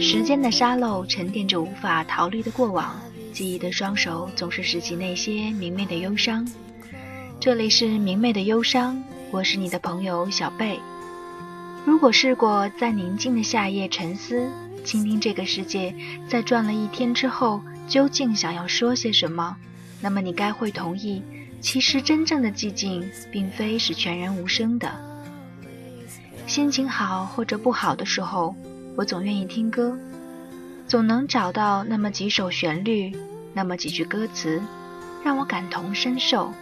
时间的沙漏沉淀着无法逃离的过往，记忆的双手总是拾起那些明媚的忧伤。这里是明媚的忧伤，我是你的朋友小贝。如果试过在宁静的夏夜沉思，倾听这个世界在转了一天之后究竟想要说些什么，那么你该会同意，其实真正的寂静并非是全然无声的。心情好或者不好的时候，我总愿意听歌，总能找到那么几首旋律，那么几句歌词，让我感同身受。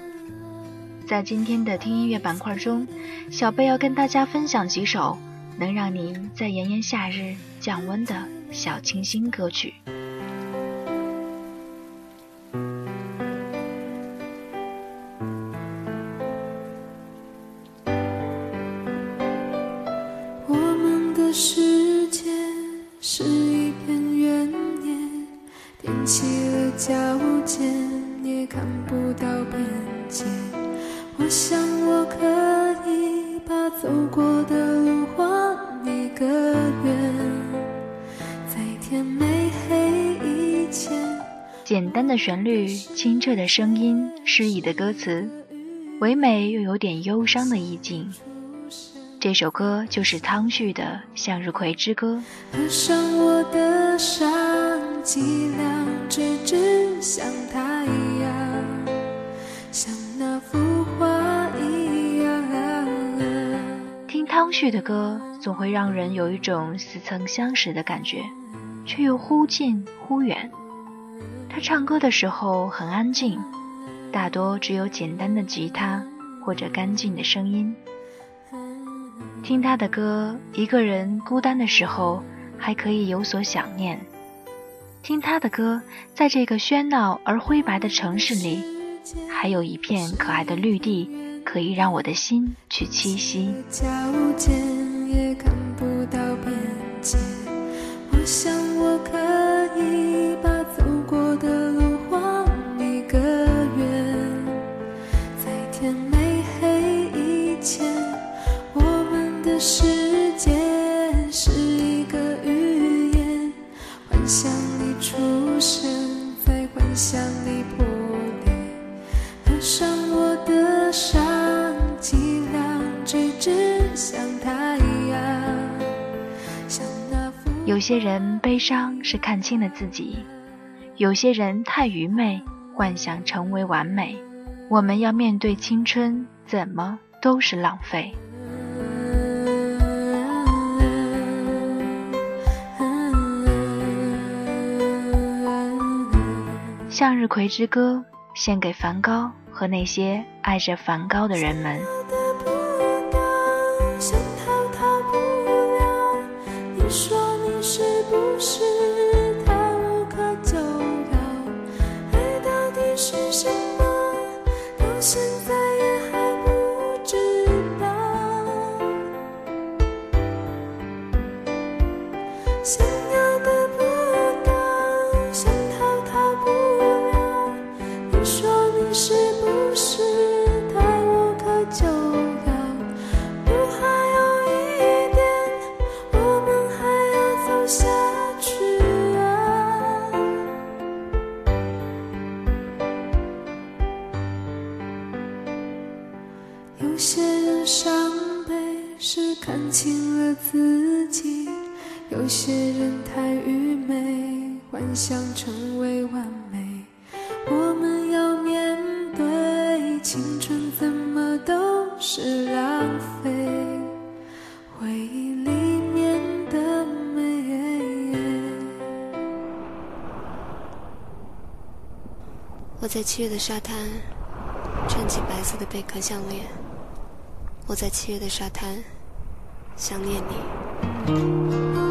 在今天的听音乐板块中，小贝要跟大家分享几首能让你在炎炎夏日降温的小清新歌曲。我们的世界是一片原野，踮起了脚尖，也看不到边界。我想我可以把走过的路个圆，在天没黑以前。简单的旋律，清澈的声音，诗意的歌词，唯美又有点忧伤的意境。这首歌就是汤旭的《向日葵之歌》。合上我的伤，剂量直直像太听汤旭的歌，总会让人有一种似曾相识的感觉，却又忽近忽远。他唱歌的时候很安静，大多只有简单的吉他或者干净的声音。听他的歌，一个人孤单的时候还可以有所想念；听他的歌，在这个喧闹而灰白的城市里，还有一片可爱的绿地，可以让我的心去栖息。有些人悲伤是看清了自己，有些人太愚昧，幻想成为完美。我们要面对青春，怎么都是浪费。《向日葵之歌》献给梵高和那些爱着梵高的人们。想有些人太愚昧，幻想成为完美。我们要面对青春，怎么都是浪费，回忆里面的美。我在七月的沙滩，穿起白色的贝壳项链。我在七月的沙滩，想念你。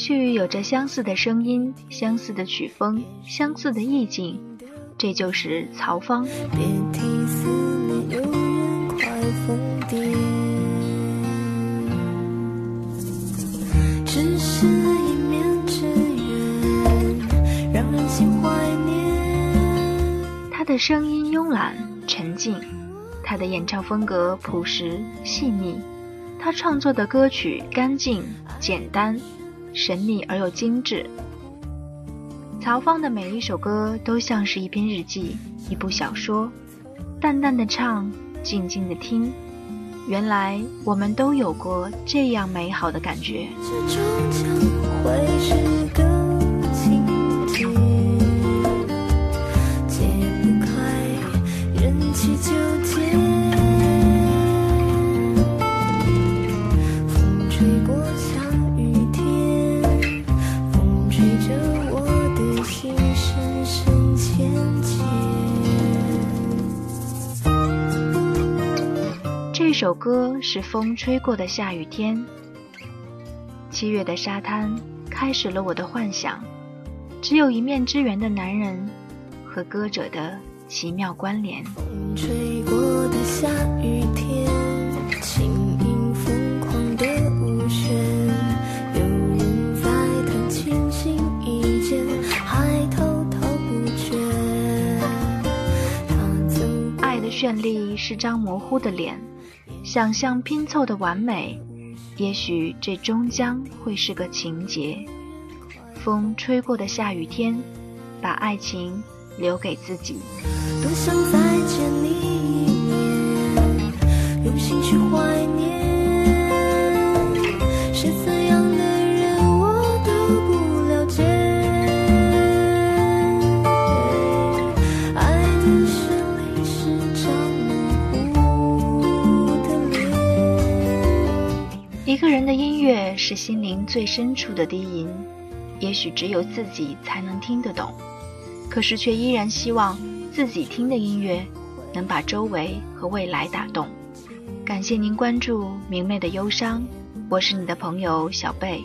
去有着相似的声音、相似的曲风、相似的意境，这就是曹芳。别提思念有人快，只是一面之缘，让人心怀念。他的声音慵懒沉静，他的演唱风格朴实细腻，他创作的歌曲干净简单。神秘而又精致。曹芳的每一首歌都像是一篇日记，一部小说，淡淡的唱，静静的听。原来我们都有过这样美好的感觉。首歌是《风吹过的下雨天》。七月的沙滩开始了我的幻想，只有一面之缘的男人和歌者的奇妙关联。风吹过的下雨天，轻盈疯狂的舞旋，有人在弹轻轻一剑，还滔滔不绝。爱的绚丽是张模糊的脸，想象拼凑的完美，也许这终将会是个情节。风吹过的下雨天，把爱情留给自己。多想再见你一面，用心去怀念。是心灵最深处的低吟，也许只有自己才能听得懂，可是却依然希望自己听的音乐能把周围和未来打动。感谢您关注明媚的忧伤，我是你的朋友小贝。